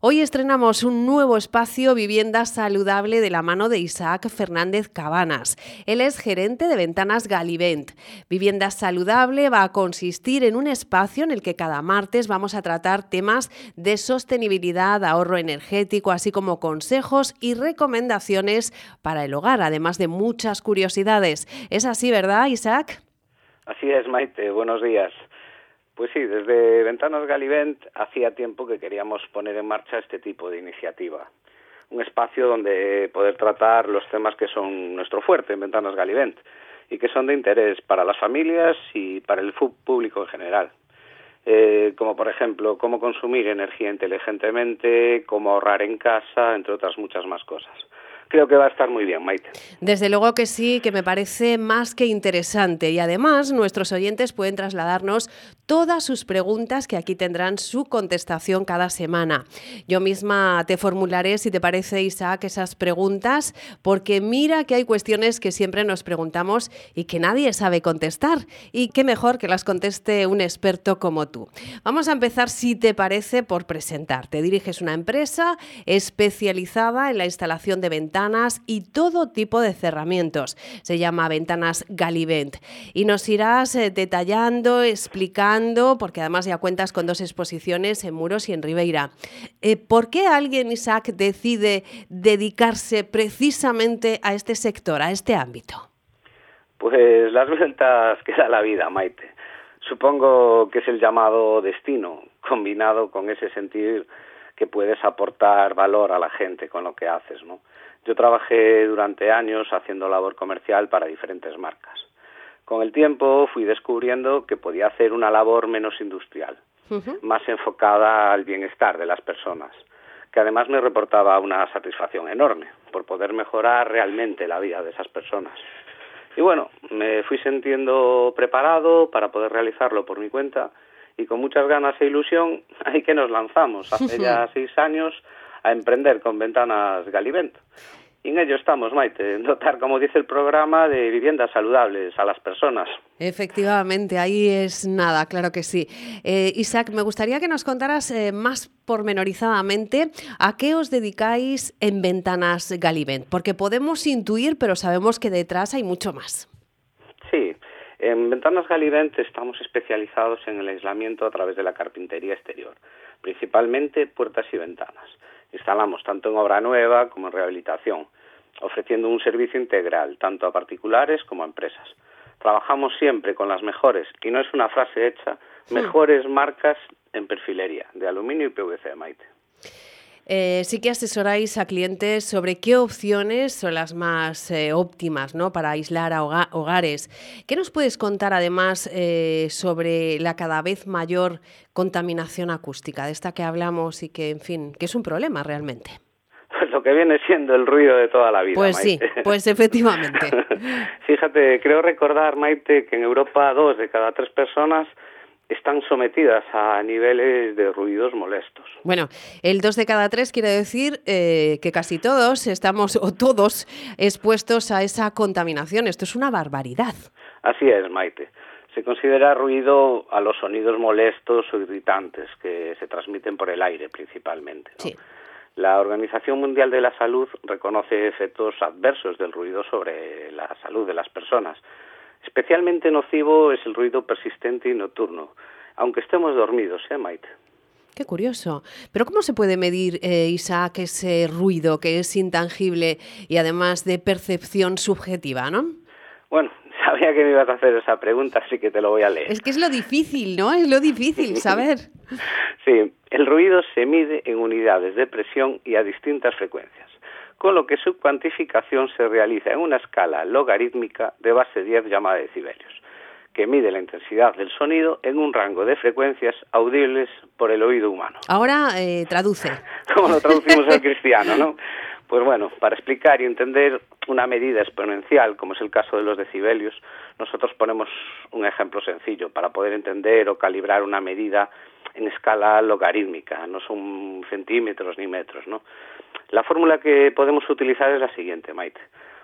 Hoy estrenamos un nuevo espacio Vivienda Saludable de la mano de Isaac Fernández Cabanas. Él es gerente de Ventanas Galivent. Vivienda Saludable va a consistir en un espacio en el que cada martes vamos a tratar temas de sostenibilidad, ahorro energético, así como consejos y recomendaciones para el hogar, además de muchas curiosidades. ¿Es así, verdad, Isaac? Así es, Maite. Buenos días. Pues sí, desde Ventanas Galivent hacía tiempo que queríamos poner en marcha este tipo de iniciativa. Un espacio donde poder tratar los temas que son nuestro fuerte en Ventanas Galivent y que son de interés para las familias y para el público en general. Eh, como por ejemplo, cómo consumir energía inteligentemente, cómo ahorrar en casa, entre otras muchas más cosas creo que va a estar muy bien, Maite. Desde luego que sí, que me parece más que interesante y además nuestros oyentes pueden trasladarnos todas sus preguntas que aquí tendrán su contestación cada semana. Yo misma te formularé, si te parece, Isaac, esas preguntas, porque mira que hay cuestiones que siempre nos preguntamos y que nadie sabe contestar y qué mejor que las conteste un experto como tú. Vamos a empezar, si te parece, por presentarte. Diriges una empresa especializada en la instalación de ventanas y todo tipo de cerramientos. Se llama Ventanas Galivent. Y nos irás eh, detallando, explicando, porque además ya cuentas con dos exposiciones en Muros y en Ribeira. Eh, ¿Por qué alguien, Isaac, decide dedicarse precisamente a este sector, a este ámbito? Pues las vueltas que da la vida, Maite. Supongo que es el llamado destino, combinado con ese sentir que puedes aportar valor a la gente con lo que haces, ¿no? Yo trabajé durante años haciendo labor comercial para diferentes marcas. Con el tiempo fui descubriendo que podía hacer una labor menos industrial, más enfocada al bienestar de las personas, que además me reportaba una satisfacción enorme por poder mejorar realmente la vida de esas personas. Y bueno, me fui sintiendo preparado para poder realizarlo por mi cuenta y con muchas ganas e ilusión, ahí que nos lanzamos hace ya seis años a emprender con Ventanas Galivent. Y en ello estamos, Maite, dotar, como dice el programa, de viviendas saludables a las personas. Efectivamente, ahí es nada, claro que sí. Eh, Isaac, me gustaría que nos contaras eh, más pormenorizadamente a qué os dedicáis en Ventanas Galivent, porque podemos intuir, pero sabemos que detrás hay mucho más. Sí, en Ventanas Galivent estamos especializados en el aislamiento a través de la carpintería exterior, principalmente puertas y ventanas. Instalamos tanto en obra nueva como en rehabilitación, ofreciendo un servicio integral tanto a particulares como a empresas. Trabajamos siempre con las mejores, y no es una frase hecha, mejores marcas en perfilería de aluminio y PVC, Maite. Eh, sí que asesoráis a clientes sobre qué opciones son las más eh, óptimas ¿no? para aislar a hogares. ¿Qué nos puedes contar además eh, sobre la cada vez mayor contaminación acústica, de esta que hablamos y que, en fin, que es un problema realmente? Pues lo que viene siendo el ruido de toda la vida. Pues sí, pues efectivamente. Fíjate, creo recordar, Maite, que en Europa dos de cada tres personas están sometidas a niveles de ruidos molestos. Bueno, el 2 de cada tres quiere decir eh, que casi todos estamos, o todos, expuestos a esa contaminación. Esto es una barbaridad. Así es, Maite. Se considera ruido a los sonidos molestos o irritantes que se transmiten por el aire principalmente. Sí. La Organización Mundial de la Salud reconoce efectos adversos del ruido sobre la salud de las personas Especialmente nocivo es el ruido persistente y nocturno, aunque estemos dormidos, ¿eh, Maite? Qué curioso. Pero ¿cómo se puede medir, eh, Isaac, ese ruido que es intangible y además de percepción subjetiva, no? Bueno, sabía que me ibas a hacer esa pregunta, así que te lo voy a leer. Es que es lo difícil, ¿no? Es lo difícil saber. sí, el ruido se mide en unidades de presión y a distintas frecuencias con lo que su cuantificación se realiza en una escala logarítmica de base 10 llamada decibelios, que mide la intensidad del sonido en un rango de frecuencias audibles por el oído humano. Ahora eh, traduce. Como lo traducimos al cristiano, ¿no? Pues bueno, para explicar y entender una medida exponencial, como es el caso de los decibelios, nosotros ponemos un ejemplo sencillo para poder entender o calibrar una medida en escala logarítmica, no son centímetros ni metros, ¿no? La fórmula que podemos utilizar es la siguiente, Maite.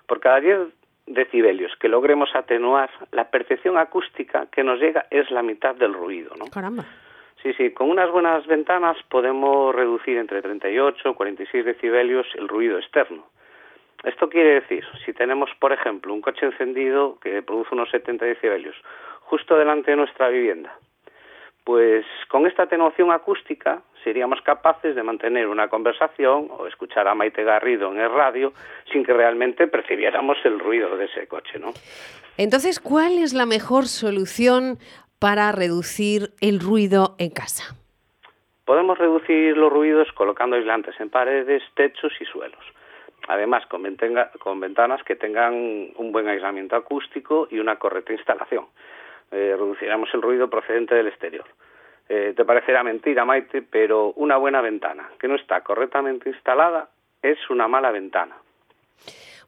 Por cada 10 decibelios que logremos atenuar, la percepción acústica que nos llega es la mitad del ruido, ¿no? Caramba. Sí, sí, con unas buenas ventanas podemos reducir entre 38 y 46 decibelios el ruido externo. Esto quiere decir, si tenemos, por ejemplo, un coche encendido que produce unos 70 decibelios justo delante de nuestra vivienda, pues con esta atenuación acústica seríamos capaces de mantener una conversación o escuchar a Maite Garrido en el radio sin que realmente percibiéramos el ruido de ese coche, ¿no? Entonces, ¿cuál es la mejor solución para reducir el ruido en casa? Podemos reducir los ruidos colocando aislantes en paredes, techos y suelos. Además, con, ventanas que tengan un buen aislamiento acústico y una correcta instalación. Eh, reduciremos el ruido procedente del exterior. Eh, te parecerá mentira, Maite, pero una buena ventana que no está correctamente instalada es una mala ventana.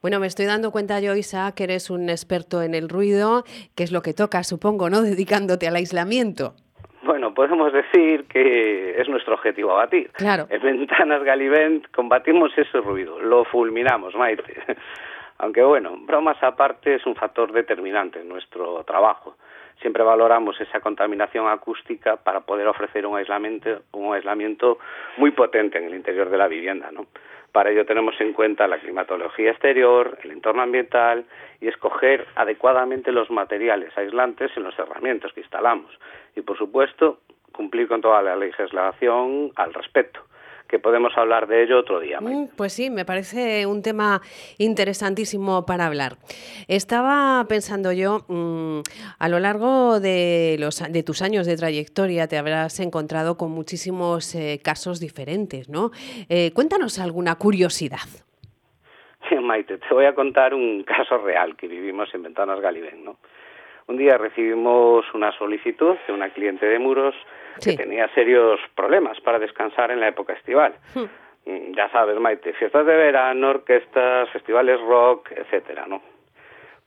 Bueno, me estoy dando cuenta yo, Isa, que eres un experto en el ruido, que es lo que toca, supongo, ¿no? Dedicándote al aislamiento. Bueno, podemos decir que es nuestro objetivo abatir. Claro. En Ventanas Galivent combatimos ese ruido, lo fulminamos, Maite. Aunque bueno, bromas aparte es un factor determinante en nuestro trabajo siempre valoramos esa contaminación acústica para poder ofrecer un aislamiento, un aislamiento muy potente en el interior de la vivienda. ¿no? Para ello tenemos en cuenta la climatología exterior, el entorno ambiental y escoger adecuadamente los materiales aislantes en los herramientas que instalamos. Y, por supuesto, cumplir con toda la legislación al respecto que podemos hablar de ello otro día. Mm, pues sí, me parece un tema interesantísimo para hablar. Estaba pensando yo, mm, a lo largo de, los, de tus años de trayectoria te habrás encontrado con muchísimos eh, casos diferentes, ¿no? Eh, cuéntanos alguna curiosidad. Sí, Maite, te voy a contar un caso real que vivimos en Ventanas Galivén, ¿no? Un día recibimos una solicitud de una cliente de muros que tenía serios problemas para descansar en la época estival. Hmm. Mm, ya sabes, Maite, fiestas de verano, orquestas, festivales rock, etcétera, ¿no?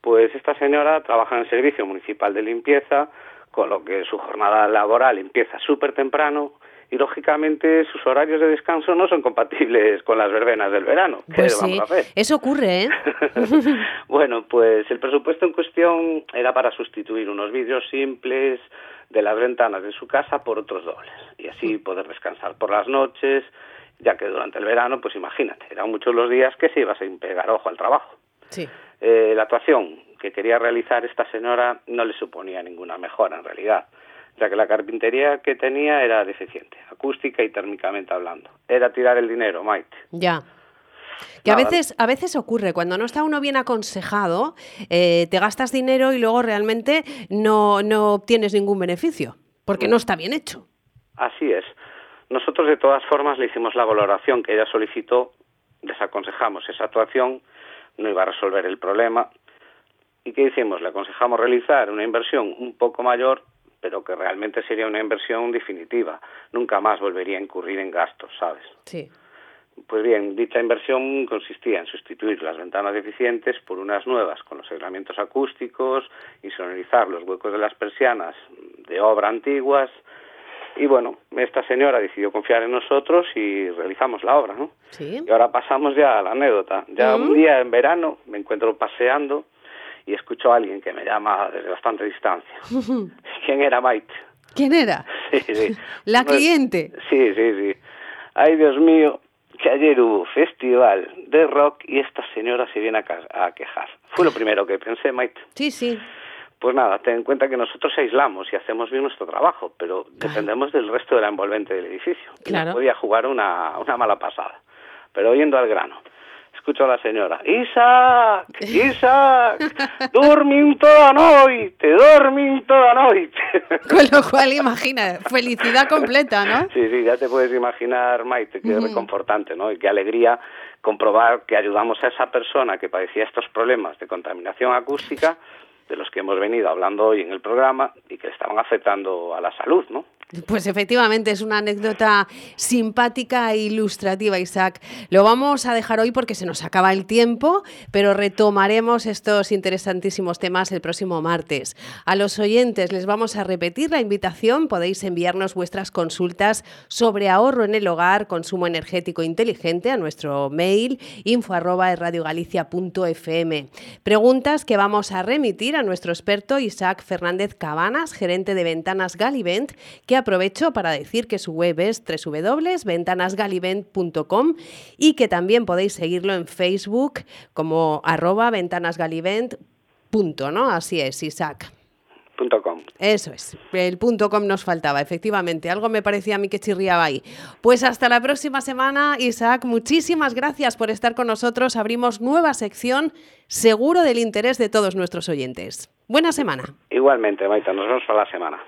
Pues esta señora trabaja en el Servicio Municipal de Limpieza, con lo que su jornada laboral empieza súper temprano y lógicamente sus horarios de descanso no son compatibles con las verbenas del verano. Pues sí, eso ocurre, ¿eh? bueno, pues el presupuesto en cuestión era para sustituir unos vídeos simples de las ventanas de su casa por otros dobles y así mm. poder descansar por las noches, ya que durante el verano, pues imagínate, eran muchos los días que se iba sin pegar ojo al trabajo. Sí. Eh, la actuación que quería realizar esta señora no le suponía ninguna mejora en realidad ya que la carpintería que tenía era deficiente, acústica y térmicamente hablando. Era tirar el dinero, Maite. Ya. Que a veces, a veces ocurre, cuando no está uno bien aconsejado, eh, te gastas dinero y luego realmente no, no obtienes ningún beneficio, porque no está bien hecho. Así es. Nosotros de todas formas le hicimos la valoración que ella solicitó, desaconsejamos esa actuación, no iba a resolver el problema. ¿Y qué hicimos? Le aconsejamos realizar una inversión un poco mayor pero que realmente sería una inversión definitiva. Nunca más volvería a incurrir en gastos, ¿sabes? Sí. Pues bien, dicha inversión consistía en sustituir las ventanas deficientes por unas nuevas con los aislamientos acústicos, insonorizar los huecos de las persianas de obra antiguas. Y bueno, esta señora decidió confiar en nosotros y realizamos la obra, ¿no? Sí. Y ahora pasamos ya a la anécdota. Ya un día en verano me encuentro paseando y escucho a alguien que me llama desde bastante distancia. ¿Quién era Maite? ¿Quién era? Sí, sí. ¿La cliente? Sí, sí, sí. Ay, Dios mío, que ayer hubo festival de rock y esta señora se viene a, quejar. Fue lo primero que pensé, Maite. Sí, sí. Pues nada, ten en cuenta que nosotros aislamos y hacemos bien nuestro trabajo, pero dependemos del resto de la envolvente del edificio. Claro. podía jugar una, una mala pasada. Pero oyendo al grano escucho a la señora, Isaac, Isaac, dormin toda noche, dormin toda noche. Con lo cual, imagina, felicidad completa, ¿no? Sí, sí, ya te puedes imaginar, Maite, qué reconfortante, ¿no? Y qué alegría comprobar que ayudamos a esa persona que padecía estos problemas de contaminación acústica, de los que hemos venido hablando hoy en el programa y que estaban afectando a la salud, ¿no? Pues efectivamente es una anécdota simpática e ilustrativa, Isaac. Lo vamos a dejar hoy porque se nos acaba el tiempo, pero retomaremos estos interesantísimos temas el próximo martes. A los oyentes les vamos a repetir la invitación. Podéis enviarnos vuestras consultas sobre ahorro en el hogar, consumo energético inteligente a nuestro mail info Preguntas que vamos a remitir nuestro experto Isaac Fernández Cabanas, gerente de Ventanas Galivent, que aprovecho para decir que su web es www.ventanasgalivent.com y que también podéis seguirlo en Facebook como arroba ventanasgalivent. ¿no? Así es, Isaac. Eso es, el punto com nos faltaba, efectivamente. Algo me parecía a mí que chirriaba ahí. Pues hasta la próxima semana, Isaac. Muchísimas gracias por estar con nosotros. Abrimos nueva sección, seguro del interés de todos nuestros oyentes. Buena semana. Igualmente, Maita, nos vemos para la semana.